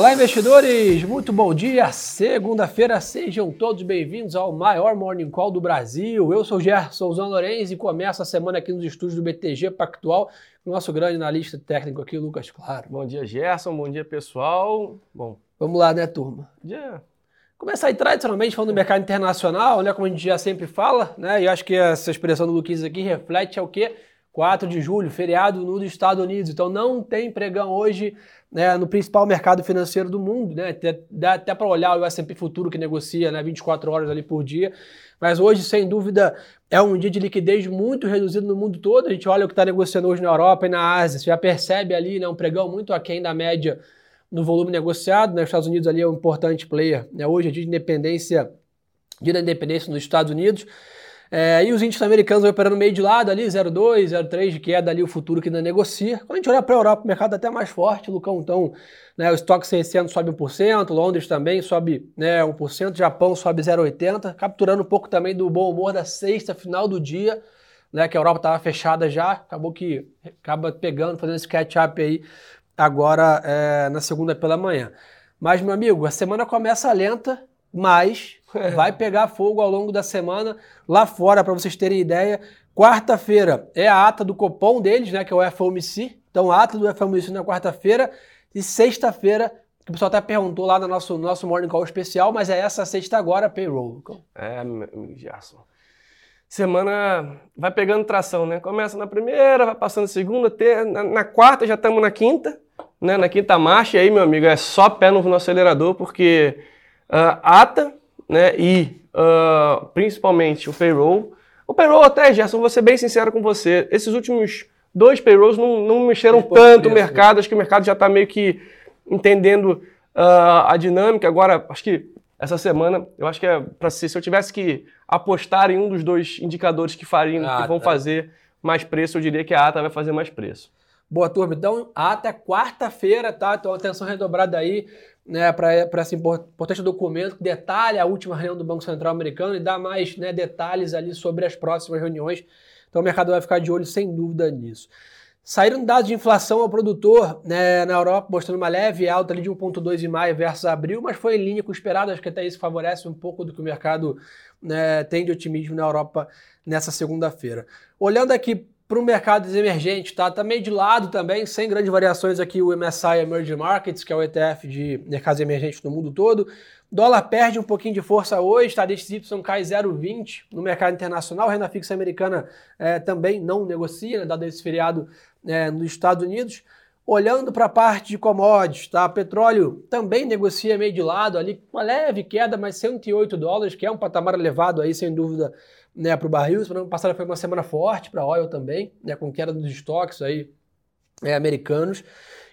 Olá, investidores! Muito bom dia! Segunda-feira, sejam todos bem-vindos ao maior Morning Call do Brasil. Eu sou o Gerson Zan Lorenz e começo a semana aqui nos estúdios do BTG Pactual com o nosso grande analista técnico aqui, Lucas Claro. Bom dia, Gerson. Bom dia, pessoal. Bom, Vamos lá, né, turma? dia. Começar aí tradicionalmente falando do mercado internacional, né, como a gente já sempre fala, né, e eu acho que essa expressão do Luquinhas aqui reflete é o quê? 4 de julho, feriado nos Estados Unidos. Então não tem pregão hoje né, no principal mercado financeiro do mundo, né? Dá até para olhar o S&P Futuro que negocia né, 24 horas ali por dia. Mas hoje, sem dúvida, é um dia de liquidez muito reduzido no mundo todo. A gente olha o que está negociando hoje na Europa e na Ásia, você já percebe ali né, um pregão muito aquém da média no volume negociado. Né? Os Estados Unidos ali é um importante player. Né? Hoje é dia de independência, dia da independência nos Estados Unidos. É, e os índices americanos operando meio de lado ali, 0,2, 0,3 de queda ali, o futuro que ainda negocia. Quando a gente olha para a Europa, o mercado é até mais forte, Lucão, então, né, o estoque 600 sobe 1%, Londres também sobe né, 1%, Japão sobe 0,80, capturando um pouco também do bom humor da sexta, final do dia, né, que a Europa estava fechada já, acabou que acaba pegando, fazendo esse catch-up aí agora é, na segunda pela manhã. Mas, meu amigo, a semana começa lenta, mas vai pegar fogo ao longo da semana lá fora, para vocês terem ideia. Quarta-feira é a ata do Copom deles, né, que é o FOMC. Então, a ata do FOMC na quarta-feira. E sexta-feira, que o pessoal até perguntou lá no nosso, nosso Morning Call especial, mas é essa sexta agora, payroll. É, meu Gerson. Semana vai pegando tração, né? Começa na primeira, vai passando segunda, ter, na, na quarta já estamos na quinta, né? Na quinta marcha, e aí, meu amigo, é só pé no, no acelerador, porque uh, ata né, e uh, principalmente o payroll. O payroll até, Gerson, vou ser bem sincero com você, esses últimos dois payrolls não, não mexeram tanto o mercado, acho que o mercado já está meio que entendendo uh, a dinâmica. Agora, acho que essa semana, eu acho que é para se, se eu tivesse que apostar em um dos dois indicadores que fariam, ah, que vão tá. fazer mais preço, eu diria que a ATA vai fazer mais preço. Boa turma, então até quarta-feira, tá? Então atenção redobrada aí né, para esse importante documento que detalha a última reunião do Banco Central americano e dá mais né, detalhes ali sobre as próximas reuniões. Então o mercado vai ficar de olho sem dúvida nisso. Saíram dados de inflação ao produtor né, na Europa, mostrando uma leve alta ali de 1,2 em maio versus abril, mas foi em linha com o esperado. Acho que até isso favorece um pouco do que o mercado né, tem de otimismo na Europa nessa segunda-feira. Olhando aqui para o mercado emergente, tá? Tá meio de lado também, sem grandes variações aqui o MSI Emerging Markets, que é o ETF de mercados emergentes no mundo todo. Dólar perde um pouquinho de força hoje, tá? DXY cai 0,20 no mercado internacional. Renda fixa americana é, também não negocia, né, dado esse feriado é, nos Estados Unidos. Olhando para a parte de commodities, tá? Petróleo também negocia meio de lado ali, uma leve queda, mas 108 dólares, que é um patamar elevado aí, sem dúvida, né, para o barril. Semana passada foi uma semana forte para a oil também, né, com queda dos estoques aí é, americanos.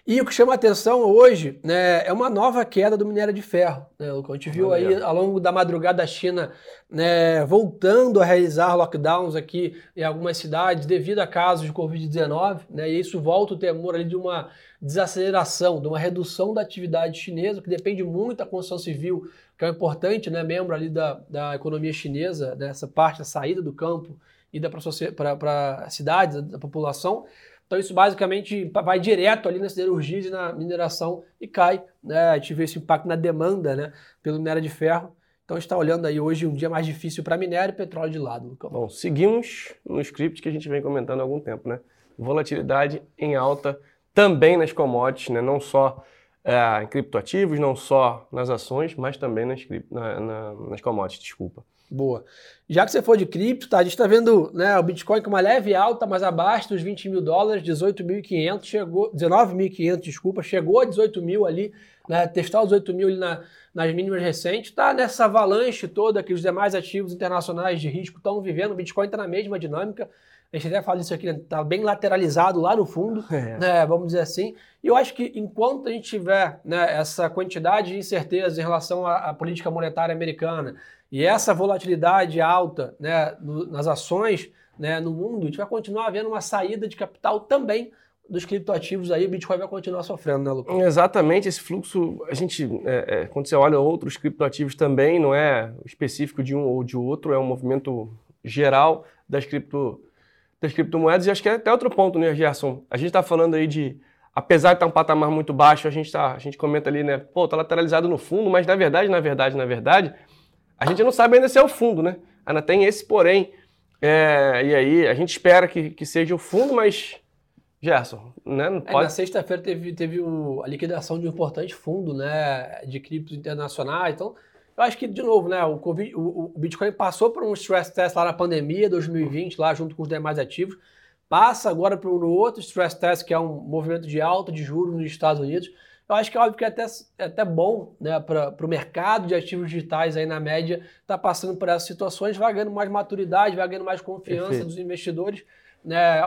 E o que chama a atenção hoje né, é uma nova queda do minério de ferro. Né, a gente viu aí ao longo da madrugada a China né, voltando a realizar lockdowns aqui em algumas cidades devido a casos de Covid-19, né, e isso volta o temor ali de uma desaceleração, de uma redução da atividade chinesa, que depende muito da construção civil, que é um importante né, membro ali da, da economia chinesa, dessa parte da saída do campo e para as cidades, da população. Então isso basicamente vai direto ali nas siderurgias e na mineração e cai. Né? A gente vê esse impacto na demanda né? pelo minério de ferro. Então está olhando aí hoje um dia mais difícil para minério e petróleo de lado. Bom, seguimos no script que a gente vem comentando há algum tempo, né? Volatilidade em alta também nas commodities, né? não só é, em criptoativos, não só nas ações, mas também nas, na, na, nas commodities, desculpa. Boa. Já que você for de cripto, tá? A gente está vendo né, o Bitcoin com uma leve alta, mas abaixo dos 20 mil dólares, 18.500, chegou, 19.500, desculpa, chegou a 18 mil ali, né, testar os 18 mil ali na, nas mínimas recentes, tá nessa avalanche toda que os demais ativos internacionais de risco estão vivendo, o Bitcoin está na mesma dinâmica, a gente até fala isso aqui, né, tá bem lateralizado lá no fundo, é. né, vamos dizer assim, e eu acho que enquanto a gente tiver né, essa quantidade de incerteza em relação à, à política monetária americana, e essa volatilidade alta né, nas ações né, no mundo, a gente vai continuar havendo uma saída de capital também dos criptoativos aí, o Bitcoin vai continuar sofrendo, né, Lucas? Exatamente, esse fluxo, a gente, é, é, quando você olha outros criptoativos também, não é específico de um ou de outro, é um movimento geral das, cripto, das criptomoedas. E acho que é até outro ponto, né, Gerson? A gente está falando aí de apesar de estar um patamar muito baixo, a gente, tá, a gente comenta ali, né? Pô, tá lateralizado no fundo, mas na verdade, na verdade, na verdade, a gente não sabe ainda se é o fundo, né? Ainda tem esse porém. É, e aí, a gente espera que, que seja o fundo, mas. Gerson, né? Não pode... É, na sexta-feira teve, teve o, a liquidação de um importante fundo, né? De criptos internacionais. Então, eu acho que, de novo, né? O, COVID, o, o Bitcoin passou por um stress test lá na pandemia 2020, lá junto com os demais ativos passa agora para um outro stress test, que é um movimento de alta de juros nos Estados Unidos. Eu acho que é óbvio que é até, é até bom né, para o mercado de ativos digitais aí na média tá passando por essas situações, vai ganhando mais maturidade, vai ganhando mais confiança Perfeito. dos investidores. Né?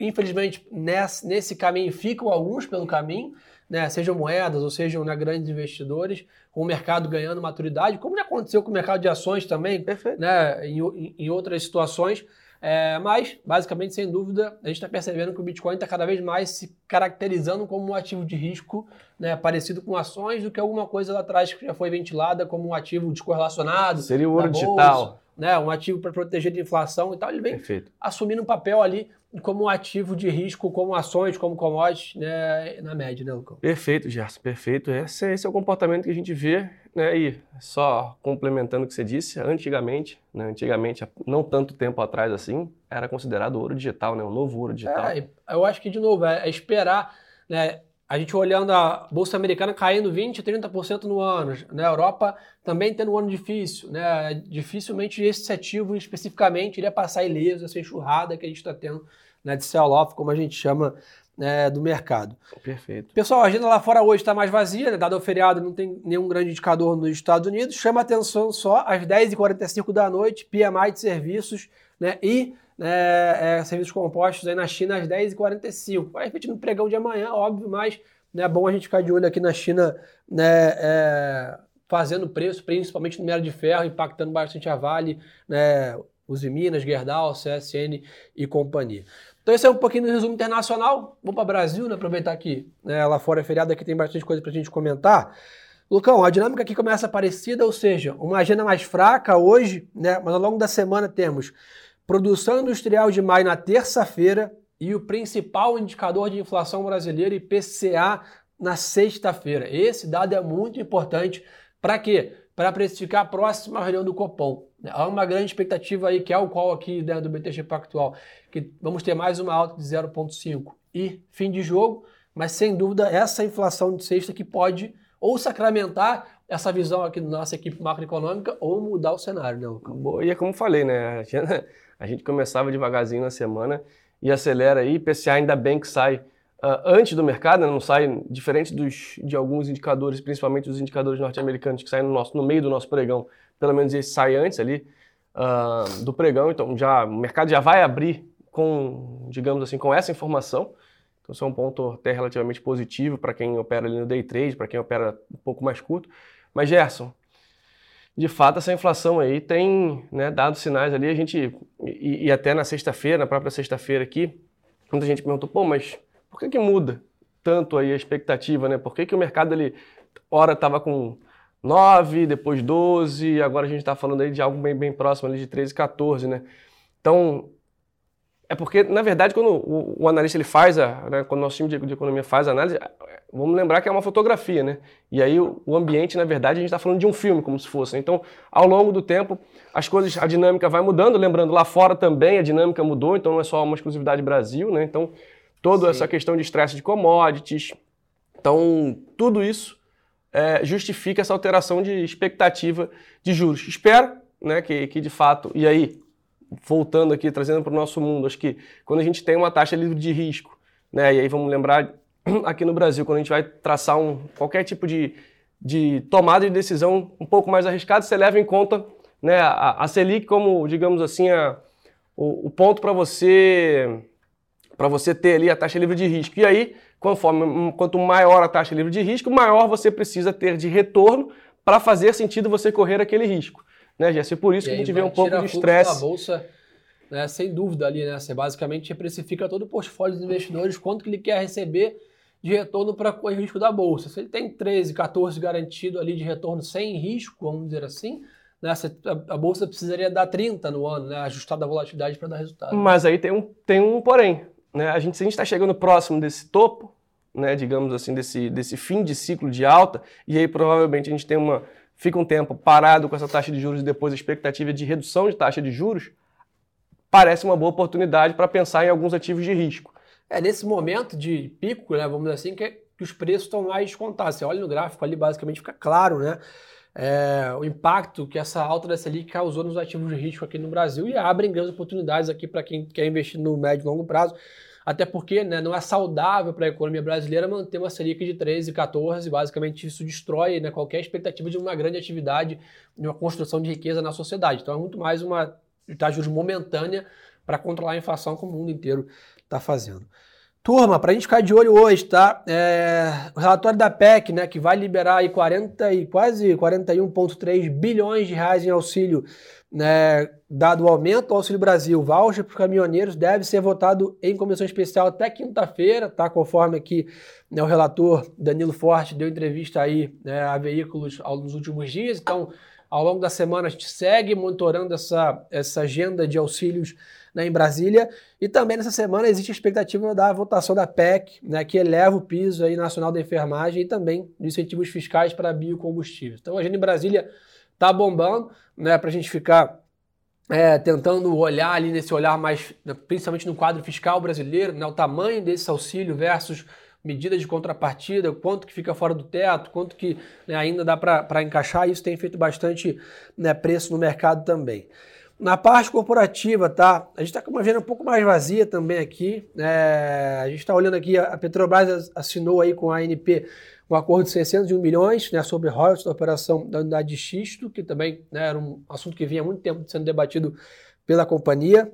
Infelizmente, nesse, nesse caminho ficam alguns pelo caminho, né, sejam moedas ou sejam né, grandes investidores, com o mercado ganhando maturidade, como já aconteceu com o mercado de ações também, né, em, em, em outras situações. É, mas, basicamente, sem dúvida, a gente está percebendo que o Bitcoin está cada vez mais se caracterizando como um ativo de risco, né, parecido com ações, do que alguma coisa lá atrás que já foi ventilada como um ativo descorrelacionado. Seria o ouro digital. Né, um ativo para proteger de inflação e tal. Ele vem Perfeito. assumindo um papel ali como um ativo de risco, como ações, como commodities, né, na média, né, Lucão? Perfeito, Gerson, perfeito. Esse, esse é o comportamento que a gente vê né, e só complementando o que você disse, antigamente, né, antigamente, não tanto tempo atrás assim, era considerado ouro digital, né, o novo ouro digital. É, eu acho que, de novo, é, é esperar, né, a gente olhando a Bolsa Americana caindo 20%, 30% no ano, né, a Europa também tendo um ano difícil, né, dificilmente esse ativo especificamente iria passar ileso, essa enxurrada que a gente está tendo né, de sell-off, como a gente chama né, do mercado. Perfeito. Pessoal, a agenda lá fora hoje está mais vazia, né? dado o feriado, não tem nenhum grande indicador nos Estados Unidos. Chama atenção só às 10h45 da noite, PMI de serviços né, e né, é, serviços compostos aí na China às 10h45. Vai repetir no pregão de amanhã, óbvio, mas né, é bom a gente ficar de olho aqui na China né, é, fazendo preço, principalmente no minério de ferro, impactando bastante a Vale, né, Uzi Minas, Gerdau, CSN e companhia. Então esse é um pouquinho do resumo internacional. Vamos para o Brasil, né? aproveitar que né, lá fora é feriado, aqui tem bastante coisa para a gente comentar. Lucão, a dinâmica aqui começa parecida, ou seja, uma agenda mais fraca hoje, né? mas ao longo da semana temos produção industrial de maio na terça-feira e o principal indicador de inflação brasileira, IPCA, na sexta-feira. Esse dado é muito importante. Para quê? Para precificar a próxima reunião do Copom. Há uma grande expectativa aí, que é o qual aqui né, do BTG Pactual, que vamos ter mais uma alta de 0,5 e fim de jogo, mas sem dúvida essa inflação de sexta que pode ou sacramentar essa visão aqui da nossa equipe macroeconômica ou mudar o cenário, né, Lucão? E é como falei, né? A gente começava devagarzinho na semana e acelera aí, PCA ainda bem que sai uh, antes do mercado, né? não sai diferente dos, de alguns indicadores, principalmente os indicadores norte-americanos que saem no, nosso, no meio do nosso pregão, pelo menos esse sai antes ali uh, do pregão, então já, o mercado já vai abrir com, digamos assim, com essa informação. Então isso é um ponto até relativamente positivo para quem opera ali no day trade, para quem opera um pouco mais curto. Mas Gerson, de fato essa inflação aí tem né, dado sinais ali, a gente, e, e até na sexta-feira, na própria sexta-feira aqui, muita gente perguntou, pô, mas por que, que muda tanto aí a expectativa, né? Por que, que o mercado ele, ora estava com 9, depois 12, agora a gente está falando aí de algo bem, bem próximo ali de 13, 14, né? Então, é porque, na verdade, quando o, o analista ele faz, a, né, quando o nosso time de, de, economia faz a análise, vamos lembrar que é uma fotografia, né? E aí o, o ambiente, na verdade, a gente está falando de um filme, como se fosse. Né? Então, ao longo do tempo, as coisas, a dinâmica vai mudando. Lembrando, lá fora também a dinâmica mudou, então não é só uma exclusividade Brasil, né? Então, toda Sim. essa questão de estresse de commodities. Então, tudo isso é, justifica essa alteração de expectativa de juros. Espero né, que, que de fato, e aí, voltando aqui, trazendo para o nosso mundo, acho que quando a gente tem uma taxa livre de risco, né, e aí vamos lembrar aqui no Brasil, quando a gente vai traçar um, qualquer tipo de, de tomada de decisão um pouco mais arriscada, você leva em conta né, a, a Selic como, digamos assim, a, o, o ponto para você para você ter ali a taxa livre de risco. E aí, conforme, quanto maior a taxa livre de risco, maior você precisa ter de retorno para fazer sentido você correr aquele risco. Né, Jesse? Por isso e que a gente vê um pouco de estresse. bolsa, né, sem dúvida ali, né? Você basicamente precifica todo o portfólio dos investidores, quanto que ele quer receber de retorno para correr o risco da bolsa. Se ele tem 13, 14 garantido ali de retorno sem risco, vamos dizer assim, né, a bolsa precisaria dar 30 no ano, né, ajustada a volatilidade para dar resultado. Mas aí tem um, tem um porém. Né? A gente, se a gente está chegando próximo desse topo, né, digamos assim, desse, desse fim de ciclo de alta, e aí provavelmente a gente tem uma, fica um tempo parado com essa taxa de juros e depois a expectativa de redução de taxa de juros, parece uma boa oportunidade para pensar em alguns ativos de risco. É nesse momento de pico, né, vamos dizer assim, que, que os preços estão mais descontados. Você olha no gráfico ali, basicamente fica claro, né? É, o impacto que essa alta da Selic causou nos ativos de risco aqui no Brasil e abrem grandes oportunidades aqui para quem quer investir no médio e longo prazo. Até porque né, não é saudável para a economia brasileira manter uma Selic de 13, 14. Basicamente, isso destrói né, qualquer expectativa de uma grande atividade, de uma construção de riqueza na sociedade. Então, é muito mais uma taxa juros momentânea para controlar a inflação como o mundo inteiro está fazendo. Turma, para a gente ficar de olho hoje, tá? É, o relatório da PEC, né, que vai liberar aí 40 e quase 41,3 bilhões de reais em auxílio, né, dado o aumento do Auxílio Brasil, voucher para os caminhoneiros, deve ser votado em comissão especial até quinta-feira, tá? Conforme aqui né, o relator Danilo Forte deu entrevista aí né, a veículos nos últimos dias. Então, ao longo da semana, a gente segue monitorando essa, essa agenda de auxílios né, em Brasília. E também nessa semana existe a expectativa da votação da PEC, né, que eleva o piso aí nacional da enfermagem e também de incentivos fiscais para biocombustíveis. Então a agenda em Brasília está bombando, né, para a gente ficar é, tentando olhar ali nesse olhar mais, né, principalmente no quadro fiscal brasileiro, né, o tamanho desse auxílio versus medidas de contrapartida, quanto que fica fora do teto, quanto que né, ainda dá para encaixar, isso tem feito bastante né, preço no mercado também. Na parte corporativa, tá? A gente está com uma agenda um pouco mais vazia também aqui. É, a gente está olhando aqui, a Petrobras assinou aí com a ANP um acordo de 601 milhões né, sobre royalties da operação da unidade de xisto, que também né, era um assunto que vinha há muito tempo sendo debatido pela companhia.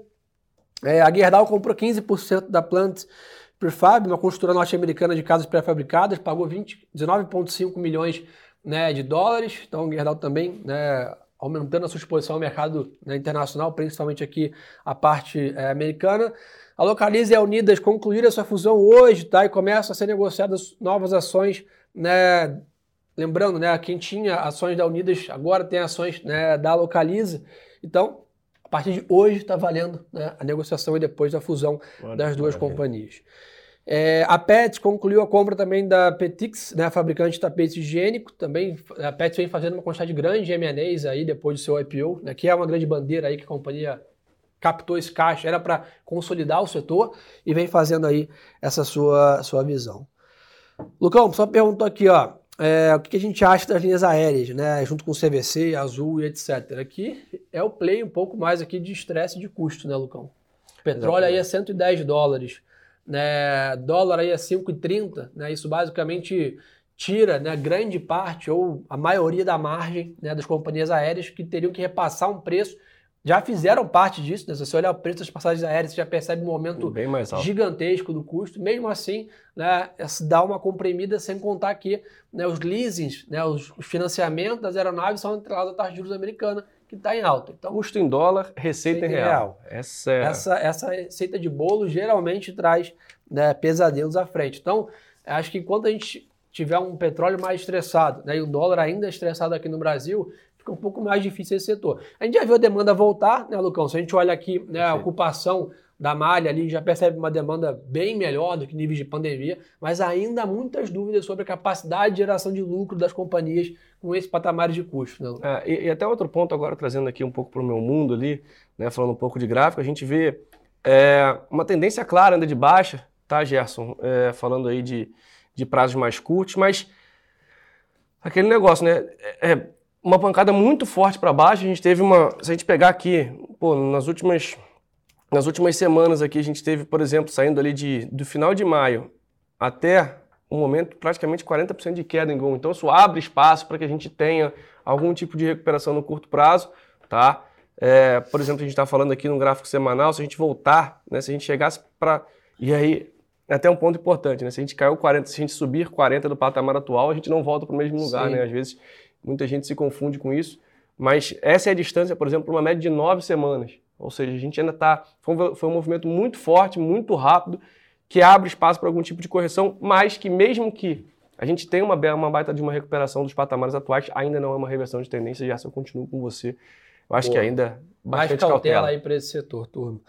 É, a Gerdau comprou 15% da Plant Prefab, uma construtora norte-americana de casas pré-fabricadas, pagou 19,5 milhões né, de dólares. Então, a Gerdau também né, aumentando a sua exposição ao mercado né, internacional, principalmente aqui a parte é, americana. A Localize e a Unidas concluíram a sua fusão hoje, tá? E começam a ser negociadas novas ações, né? Lembrando, né? Quem tinha ações da Unidas agora tem ações né, da Localize. Então, a partir de hoje está valendo né, a negociação e depois da fusão das duas companhias. É, a Pet concluiu a compra também da Petix, né, fabricante de tapete higiênico. Também a Pet vem fazendo uma quantidade grande de M&As aí depois do seu IPO, né, que é uma grande bandeira aí que a companhia captou esse caixa, era para consolidar o setor e vem fazendo aí essa sua, sua visão. Lucão, só perguntou aqui, ó, é, o que a gente acha das linhas aéreas, né, junto com o CVC, Azul e etc. Aqui é o play um pouco mais aqui de estresse de custo, né, Lucão? Petróleo Exatamente. aí é 110 dólares né, dólar aí a 5,30, né, isso basicamente tira né, grande parte ou a maioria da margem né, das companhias aéreas que teriam que repassar um preço. Já fizeram parte disso, né? se você olhar o preço das passagens aéreas, você já percebe um aumento gigantesco do custo. Mesmo assim, né, dá uma comprimida sem contar que né, os leasings, né, os, os financiamentos das aeronaves são atrelados à taxa de juros americana que está em alta. Então, Custo em dólar, receita, em real. real. Essa, é... essa, essa receita de bolo geralmente traz né, pesadelos à frente. Então, acho que enquanto a gente tiver um petróleo mais estressado né, e o dólar ainda estressado aqui no Brasil, fica um pouco mais difícil esse setor. A gente já viu a demanda voltar, né, Lucão? Se a gente olha aqui né, a ocupação da malha ali, já percebe uma demanda bem melhor do que níveis de pandemia, mas ainda há muitas dúvidas sobre a capacidade de geração de lucro das companhias com esse patamar de custo. Né? É, e, e, até outro ponto agora, trazendo aqui um pouco para o meu mundo ali, né, falando um pouco de gráfico, a gente vê é, uma tendência clara ainda de baixa, tá, Gerson? É, falando aí de, de prazos mais curtos, mas aquele negócio, né? É, é uma pancada muito forte para baixo. A gente teve uma. Se a gente pegar aqui, pô, nas últimas nas últimas semanas aqui a gente teve, por exemplo, saindo ali de, do final de maio até um momento praticamente 40% de queda em Gol. Então isso abre espaço para que a gente tenha algum tipo de recuperação no curto prazo, tá? É, por exemplo, a gente está falando aqui no gráfico semanal, se a gente voltar, né, se a gente chegasse para... E aí, é até um ponto importante, né? Se a gente caiu 40, se a gente subir 40 do patamar atual, a gente não volta para o mesmo lugar, Sim. né? Às vezes muita gente se confunde com isso. Mas essa é a distância, por exemplo, para uma média de nove semanas. Ou seja, a gente ainda está. Foi, foi, um movimento muito forte, muito rápido, que abre espaço para algum tipo de correção, mas que mesmo que a gente tenha uma, uma baita de uma recuperação dos patamares atuais, ainda não é uma reversão de tendência, já se eu continuo com você. Eu acho Pô, que ainda bastante mais cautela, cautela. aí para esse setor, turma.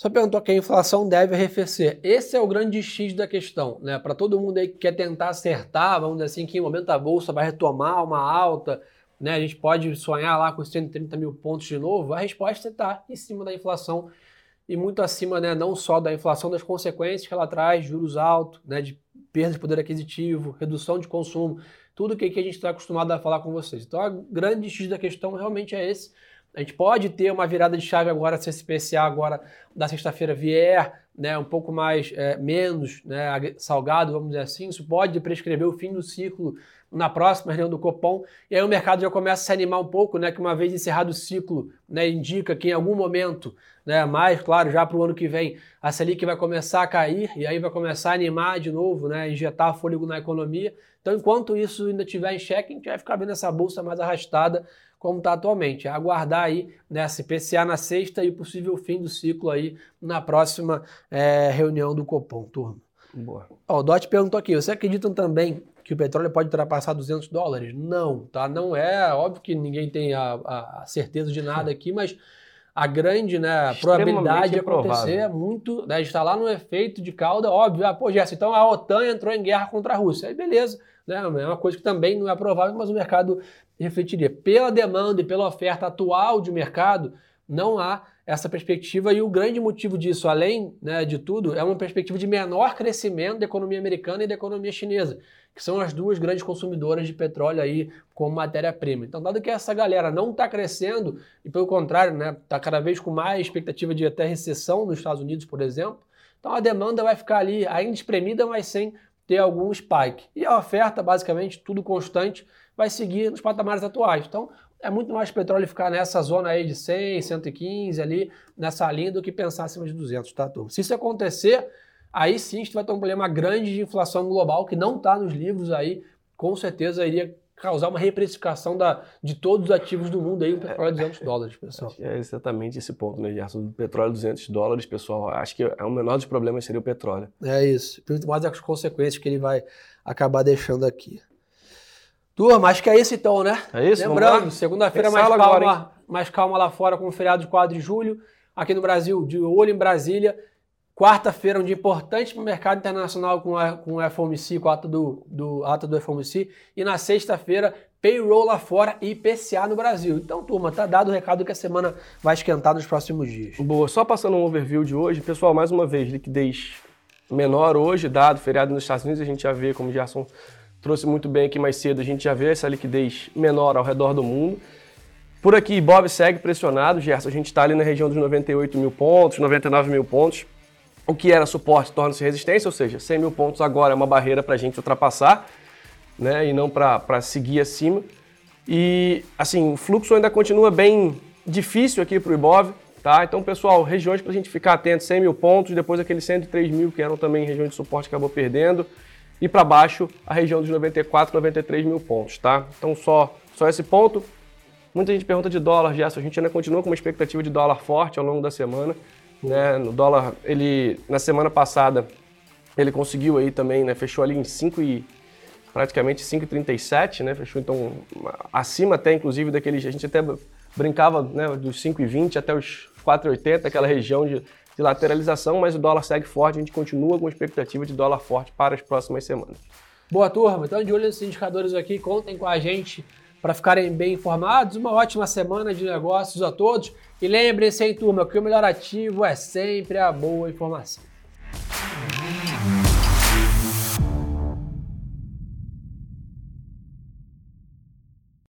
Só perguntou que a inflação deve arrefecer. Esse é o grande X da questão, né? Para todo mundo aí que quer tentar acertar, vamos dizer assim, que em momento a bolsa vai retomar uma alta, né? A gente pode sonhar lá com 130 mil pontos de novo. A resposta está em cima da inflação e muito acima, né? Não só da inflação, das consequências que ela traz, juros altos, né? De perda de poder aquisitivo, redução de consumo, tudo que, que a gente está acostumado a falar com vocês. Então, a grande X da questão realmente é esse a gente pode ter uma virada de chave agora se esse PCA agora da sexta-feira vier, né, um pouco mais é, menos né, salgado, vamos dizer assim. Isso pode prescrever o fim do ciclo na próxima reunião do Copom. E aí o mercado já começa a se animar um pouco, né, que uma vez encerrado o ciclo, né, indica que em algum momento, né, mais claro, já para o ano que vem, a Selic vai começar a cair e aí vai começar a animar de novo, né, injetar fôlego na economia. Então, enquanto isso ainda estiver em xeque, a gente vai ficar vendo essa bolsa mais arrastada como está atualmente. É aguardar aí nessa né, PCA na sexta e o possível fim do ciclo aí na próxima é, reunião do Copom, turma. Boa. Ó, o Dot perguntou aqui, você acreditam também que o petróleo pode ultrapassar 200 dólares? Não, tá? Não é, óbvio que ninguém tem a, a certeza de nada aqui, mas a grande né, probabilidade de acontecer é muito. Né, está lá no efeito de cauda, óbvio. Ah, pô, Gerson, então a OTAN entrou em guerra contra a Rússia. Aí beleza, né, é uma coisa que também não é provável, mas o mercado refletiria. Pela demanda e pela oferta atual de mercado, não há essa perspectiva e o grande motivo disso, além né, de tudo, é uma perspectiva de menor crescimento da economia americana e da economia chinesa, que são as duas grandes consumidoras de petróleo aí como matéria-prima. Então, dado que essa galera não está crescendo e pelo contrário, está né, tá cada vez com mais expectativa de até recessão nos Estados Unidos, por exemplo, então a demanda vai ficar ali ainda espremida, mas sem ter algum spike. E a oferta, basicamente, tudo constante, vai seguir nos patamares atuais. Então, é muito mais petróleo ficar nessa zona aí de 100, 115 ali, nessa linha, do que pensar acima de 200, tá, turma? Se isso acontecer, aí sim a gente vai ter um problema grande de inflação global que não está nos livros aí, com certeza iria causar uma reprecificação da, de todos os ativos do mundo aí, o petróleo 200 dólares, pessoal. É exatamente esse ponto, né, Gerson? Do petróleo 200 dólares, pessoal, acho que é o menor dos problemas seria o petróleo. É isso, muito mais as consequências que ele vai acabar deixando aqui. Turma, acho que é isso então, né? É isso, Lembrando, segunda-feira mais calma, agora, mais calma lá fora com o feriado de 4 de julho. Aqui no Brasil, de olho em Brasília. Quarta-feira, um dia importante para o mercado internacional com, a, com o FOMC, com a ata do, do, ata do FOMC. E na sexta-feira, payroll lá fora e IPCA no Brasil. Então, turma, tá dado o recado que a semana vai esquentar nos próximos dias. Boa, só passando um overview de hoje. Pessoal, mais uma vez, liquidez menor hoje, dado feriado nos Estados Unidos, a gente já vê, como já são trouxe muito bem aqui mais cedo, a gente já vê essa liquidez menor ao redor do mundo. Por aqui, Bob segue pressionado, Gerson, a gente está ali na região dos 98 mil pontos, 99 mil pontos. O que era suporte torna-se resistência, ou seja, 100 mil pontos agora é uma barreira para a gente ultrapassar, né, e não para seguir acima. E, assim, o fluxo ainda continua bem difícil aqui para o Ibov, tá? Então, pessoal, regiões para a gente ficar atento, 100 mil pontos, depois aqueles 103 mil que eram também regiões de suporte acabou perdendo e para baixo a região dos 94, 93 mil pontos, tá? Então só, só esse ponto. Muita gente pergunta de dólar, Gerson. A gente ainda continua com uma expectativa de dólar forte ao longo da semana. Né? No dólar, ele na semana passada ele conseguiu aí também, né? Fechou ali em 5 e praticamente 5,37, né? Fechou então acima até inclusive daqueles a gente até brincava, né, dos 5,20 até os 4,80, aquela região de de lateralização, mas o dólar segue forte, a gente continua com expectativa de dólar forte para as próximas semanas. Boa turma, então de olho nesses indicadores aqui, contem com a gente para ficarem bem informados. Uma ótima semana de negócios a todos. E lembrem-se, hein, turma, que o melhor ativo é sempre a boa informação.